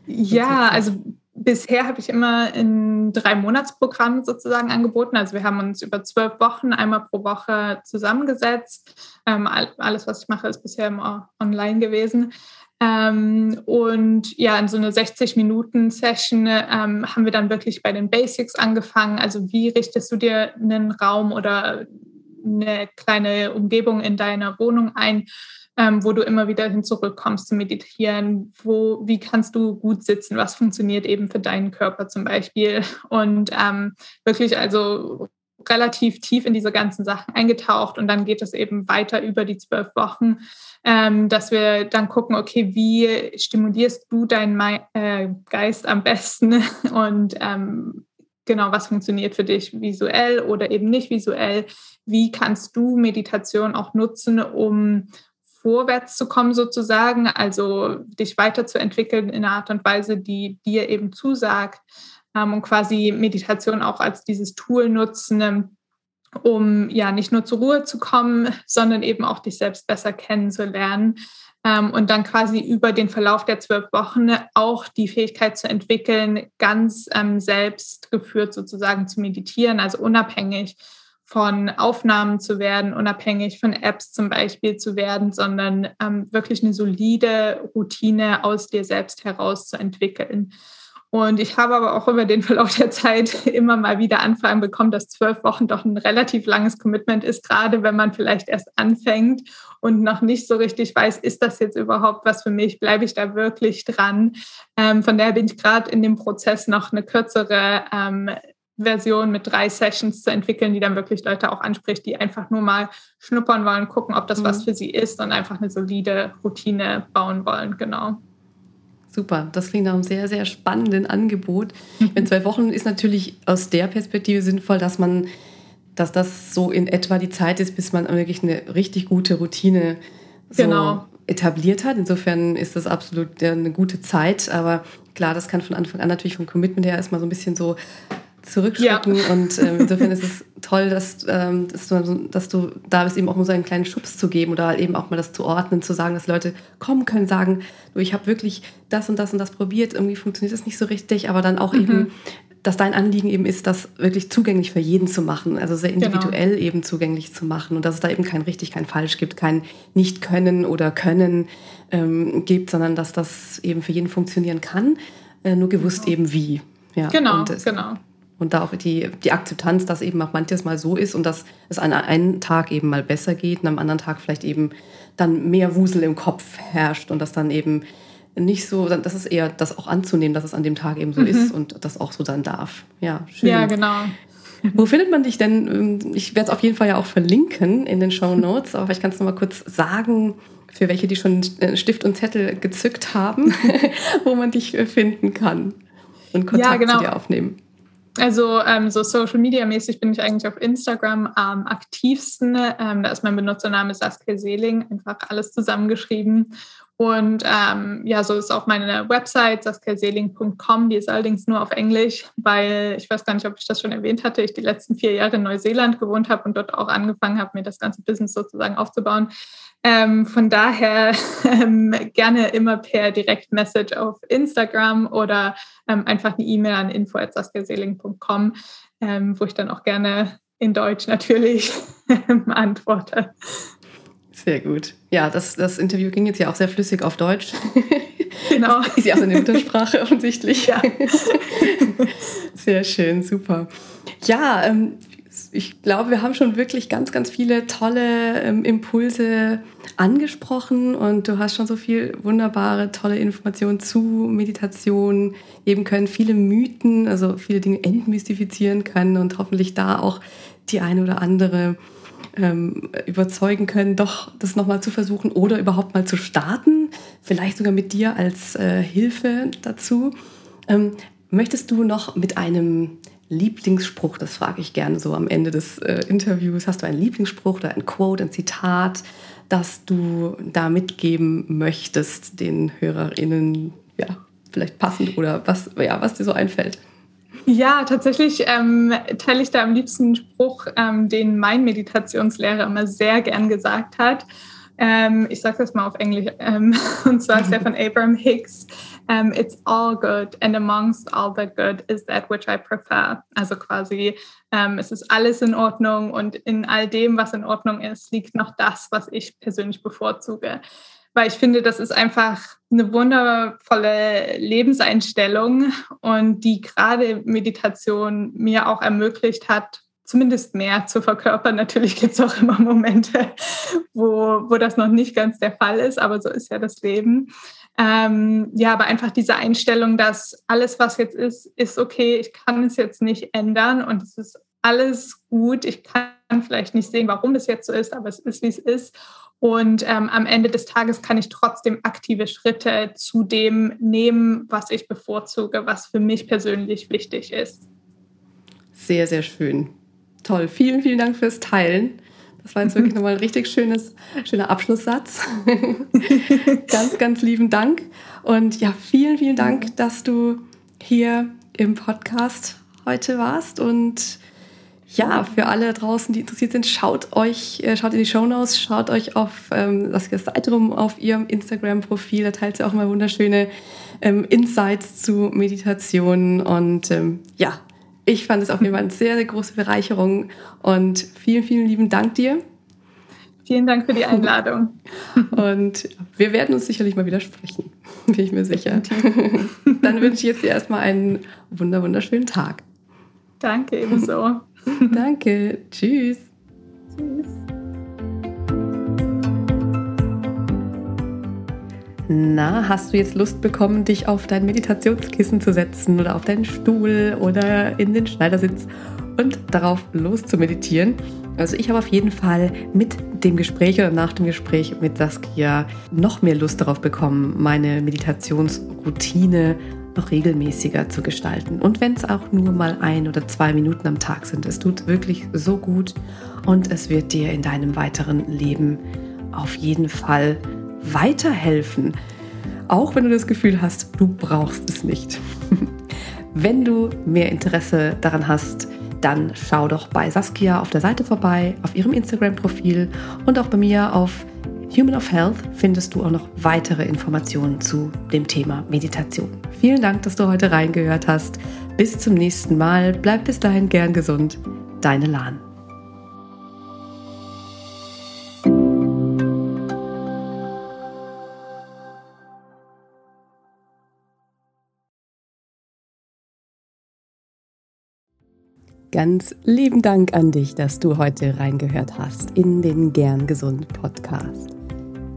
Ja, also bisher habe ich immer in drei Monatsprogrammen sozusagen angeboten. Also wir haben uns über zwölf Wochen einmal pro Woche zusammengesetzt. Ähm, alles, was ich mache, ist bisher immer online gewesen. Ähm, und ja, in so einer 60-Minuten-Session ähm, haben wir dann wirklich bei den Basics angefangen. Also wie richtest du dir einen Raum oder eine kleine Umgebung in deiner Wohnung ein, ähm, wo du immer wieder hin zurückkommst zu meditieren? Wo, wie kannst du gut sitzen? Was funktioniert eben für deinen Körper zum Beispiel? Und ähm, wirklich also relativ tief in diese ganzen Sachen eingetaucht und dann geht es eben weiter über die zwölf Wochen, ähm, dass wir dann gucken, okay, wie stimulierst du deinen äh, Geist am besten und ähm, genau, was funktioniert für dich visuell oder eben nicht visuell? Wie kannst du Meditation auch nutzen, um vorwärts zu kommen sozusagen, also dich weiterzuentwickeln in einer Art und Weise, die dir eben zusagt? Und quasi Meditation auch als dieses Tool nutzen, ähm, um ja nicht nur zur Ruhe zu kommen, sondern eben auch dich selbst besser kennenzulernen ähm, und dann quasi über den Verlauf der zwölf Wochen auch die Fähigkeit zu entwickeln, ganz ähm, selbst geführt sozusagen zu meditieren, also unabhängig von Aufnahmen zu werden, unabhängig von Apps zum Beispiel zu werden, sondern wirklich eine solide Routine aus dir selbst heraus zu entwickeln. Und ich habe aber auch über den Verlauf der Zeit immer mal wieder Anfragen bekommen, dass zwölf Wochen doch ein relativ langes Commitment ist, gerade wenn man vielleicht erst anfängt und noch nicht so richtig weiß, ist das jetzt überhaupt was für mich, bleibe ich da wirklich dran. Ähm, von daher bin ich gerade in dem Prozess noch eine kürzere ähm, Version mit drei Sessions zu entwickeln, die dann wirklich Leute auch anspricht, die einfach nur mal schnuppern wollen, gucken, ob das mhm. was für sie ist und einfach eine solide Routine bauen wollen. Genau. Super, das klingt nach einem sehr, sehr spannenden Angebot. In zwei Wochen ist natürlich aus der Perspektive sinnvoll, dass man, dass das so in etwa die Zeit ist, bis man wirklich eine richtig gute Routine so genau. etabliert hat. Insofern ist das absolut eine gute Zeit. Aber klar, das kann von Anfang an natürlich vom Commitment her erstmal so ein bisschen so zurückschrecken. Ja. Und äh, insofern ist es toll, dass, ähm, dass, du, dass du da bist, eben auch um so einen kleinen Schubs zu geben oder eben auch mal das zu ordnen, zu sagen, dass Leute kommen können, sagen, du, ich habe wirklich das und das und das probiert, irgendwie funktioniert das nicht so richtig, aber dann auch mhm. eben dass dein Anliegen eben ist, das wirklich zugänglich für jeden zu machen, also sehr genau. individuell genau. eben zugänglich zu machen und dass es da eben kein richtig, kein falsch gibt, kein Nicht-Können oder Können ähm, gibt, sondern dass das eben für jeden funktionieren kann, äh, nur gewusst genau. eben wie. Ja, genau, und, genau. Und da auch die, die Akzeptanz, dass eben auch manches Mal so ist und dass es an einem Tag eben mal besser geht und am anderen Tag vielleicht eben dann mehr Wusel im Kopf herrscht und das dann eben nicht so, das ist eher das auch anzunehmen, dass es an dem Tag eben so mhm. ist und das auch so dann darf. Ja, schön. Ja, genau. Wo findet man dich denn? Ich werde es auf jeden Fall ja auch verlinken in den Show Notes, aber vielleicht kannst du noch mal kurz sagen, für welche, die schon Stift und Zettel gezückt haben, wo man dich finden kann und Kontakt ja, genau. zu dir aufnehmen. Also ähm, so Social Media mäßig bin ich eigentlich auf Instagram am aktivsten. Ähm, da ist mein Benutzername Saskia Seeling, einfach alles zusammengeschrieben. Und ähm, ja, so ist auch meine Website saskiaseeling.com. Die ist allerdings nur auf Englisch, weil ich weiß gar nicht, ob ich das schon erwähnt hatte, ich die letzten vier Jahre in Neuseeland gewohnt habe und dort auch angefangen habe, mir das ganze Business sozusagen aufzubauen. Ähm, von daher ähm, gerne immer per Direktmessage auf Instagram oder ähm, einfach eine E-Mail an info.saskiaseeling.com, ähm, wo ich dann auch gerne in Deutsch natürlich antworte. Sehr gut. Ja, das, das Interview ging jetzt ja auch sehr flüssig auf Deutsch. Genau. ist ja auch eine Muttersprache offensichtlich. Ja. Sehr schön, super. Ja, ähm, ich glaube, wir haben schon wirklich ganz, ganz viele tolle ähm, Impulse angesprochen und du hast schon so viel wunderbare, tolle Informationen zu Meditation geben können, viele Mythen, also viele Dinge entmystifizieren können und hoffentlich da auch die eine oder andere ähm, überzeugen können, doch das nochmal zu versuchen oder überhaupt mal zu starten, vielleicht sogar mit dir als äh, Hilfe dazu. Ähm, möchtest du noch mit einem Lieblingsspruch, das frage ich gerne so am Ende des äh, Interviews. Hast du einen Lieblingsspruch oder ein Quote, ein Zitat, das du da mitgeben möchtest, den HörerInnen, ja, vielleicht passend oder was, ja, was dir so einfällt? Ja, tatsächlich ähm, teile ich da am liebsten einen Spruch, ähm, den mein Meditationslehrer immer sehr gern gesagt hat. Ähm, ich sage das mal auf Englisch, ähm, und zwar ist der von Abraham Hicks. Um, it's all good and amongst all the good is that which I prefer. Also quasi, ähm, es ist alles in Ordnung und in all dem, was in Ordnung ist, liegt noch das, was ich persönlich bevorzuge. Weil ich finde, das ist einfach eine wundervolle Lebenseinstellung und die gerade Meditation mir auch ermöglicht hat, zumindest mehr zu verkörpern. Natürlich gibt es auch immer Momente, wo, wo das noch nicht ganz der Fall ist, aber so ist ja das Leben. Ähm, ja, aber einfach diese Einstellung, dass alles, was jetzt ist, ist okay, ich kann es jetzt nicht ändern und es ist alles gut. Ich kann vielleicht nicht sehen, warum es jetzt so ist, aber es ist, wie es ist. Und ähm, am Ende des Tages kann ich trotzdem aktive Schritte zu dem nehmen, was ich bevorzuge, was für mich persönlich wichtig ist. Sehr, sehr schön. Toll. Vielen, vielen Dank fürs Teilen. Das war jetzt wirklich nochmal ein richtig schönes, schöner Abschlusssatz. ganz, ganz lieben Dank. Und ja, vielen, vielen Dank, dass du hier im Podcast heute warst. Und ja, für alle draußen, die interessiert sind, schaut euch, äh, schaut in die Shownotes, schaut euch auf ähm, das Seite rum auf ihrem Instagram-Profil. Da teilt sie auch mal wunderschöne ähm, Insights zu Meditation. Und ähm, ja, ich fand es auf jeden Fall eine sehr, sehr große Bereicherung. Und vielen, vielen lieben Dank dir. Vielen Dank für die Einladung. Und wir werden uns sicherlich mal wieder sprechen, bin ich mir sicher. Dann wünsche ich jetzt dir erstmal einen wunder, wunderschönen Tag. Danke, ebenso. Danke. Tschüss. Tschüss. Na, hast du jetzt Lust bekommen, dich auf dein Meditationskissen zu setzen oder auf deinen Stuhl oder in den Schneidersitz und darauf loszumeditieren? Also ich habe auf jeden Fall mit dem Gespräch oder nach dem Gespräch mit Saskia noch mehr Lust darauf bekommen, meine Meditationsroutine noch regelmäßiger zu gestalten. Und wenn es auch nur mal ein oder zwei Minuten am Tag sind, es tut wirklich so gut und es wird dir in deinem weiteren Leben auf jeden Fall weiterhelfen. Auch wenn du das Gefühl hast, du brauchst es nicht. wenn du mehr Interesse daran hast, dann schau doch bei Saskia auf der Seite vorbei, auf ihrem Instagram-Profil und auch bei mir auf Human of Health findest du auch noch weitere Informationen zu dem Thema Meditation. Vielen Dank, dass du heute reingehört hast. Bis zum nächsten Mal. Bleib bis dahin gern gesund. Deine Lahn. Ganz lieben Dank an dich, dass du heute reingehört hast in den Gern Gesund Podcast.